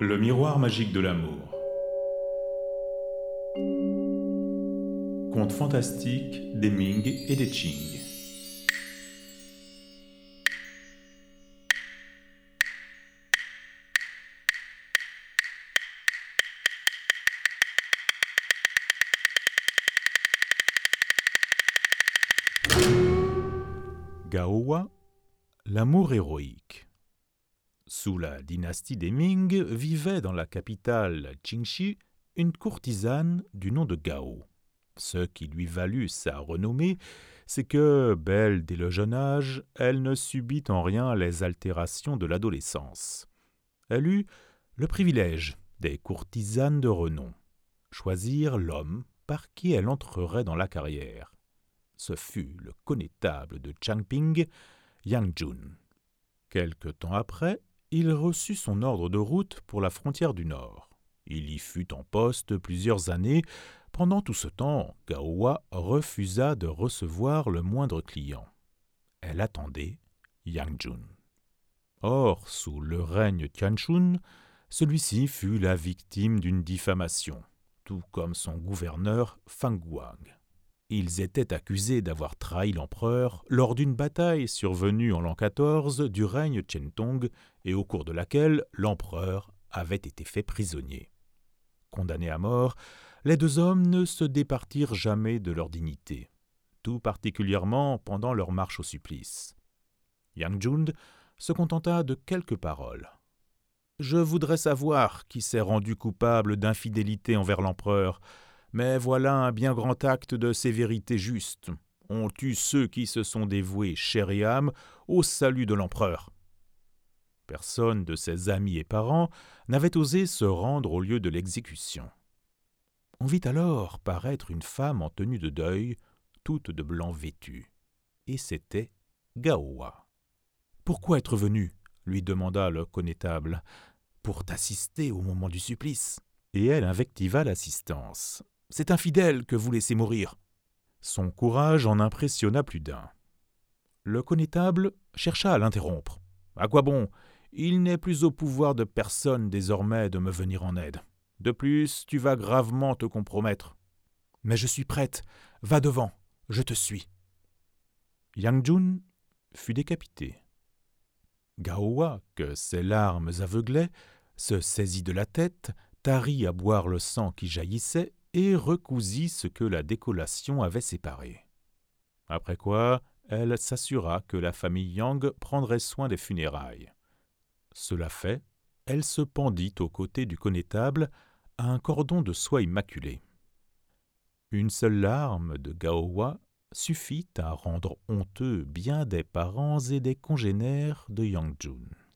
Le miroir magique de l'amour. Conte fantastique des Ming et des Qing. Gaowa, l'amour héroïque. Sous la dynastie des Ming vivait dans la capitale Qingxi une courtisane du nom de Gao. Ce qui lui valut sa renommée, c'est que, belle dès le jeune âge, elle ne subit en rien les altérations de l'adolescence. Elle eut le privilège des courtisanes de renom, choisir l'homme par qui elle entrerait dans la carrière. Ce fut le connétable de Changping, Yang Jun. Quelque temps après, il reçut son ordre de route pour la frontière du Nord. Il y fut en poste plusieurs années. Pendant tout ce temps, Gaowa refusa de recevoir le moindre client. Elle attendait Yang Jun. Or, sous le règne Tianchun, celui-ci fut la victime d'une diffamation, tout comme son gouverneur Fang Guang. Ils étaient accusés d'avoir trahi l'empereur lors d'une bataille survenue en l'an XIV du règne Tong et au cours de laquelle l'empereur avait été fait prisonnier. Condamnés à mort, les deux hommes ne se départirent jamais de leur dignité, tout particulièrement pendant leur marche au supplice. Yang Jund se contenta de quelques paroles. Je voudrais savoir qui s'est rendu coupable d'infidélité envers l'empereur, mais voilà un bien grand acte de sévérité juste. On tue ceux qui se sont dévoués, chair âme, au salut de l'empereur. Personne de ses amis et parents n'avait osé se rendre au lieu de l'exécution. On vit alors paraître une femme en tenue de deuil, toute de blanc vêtue. Et c'était Gaowa. Pourquoi être venu lui demanda le connétable. Pour t'assister au moment du supplice. Et elle invectiva l'assistance. C'est infidèle que vous laissez mourir. Son courage en impressionna plus d'un. Le connétable chercha à l'interrompre. À quoi bon? Il n'est plus au pouvoir de personne désormais de me venir en aide. De plus, tu vas gravement te compromettre. Mais je suis prête. Va devant. Je te suis. Yang Jun fut décapité. Gaowa, que ses larmes aveuglaient, se saisit de la tête, tarit à boire le sang qui jaillissait recousit ce que la décollation avait séparé. Après quoi, elle s'assura que la famille Yang prendrait soin des funérailles. Cela fait, elle se pendit aux côtés du connétable à un cordon de soie immaculée. Une seule larme de Gaowa suffit à rendre honteux bien des parents et des congénères de Yang Jun.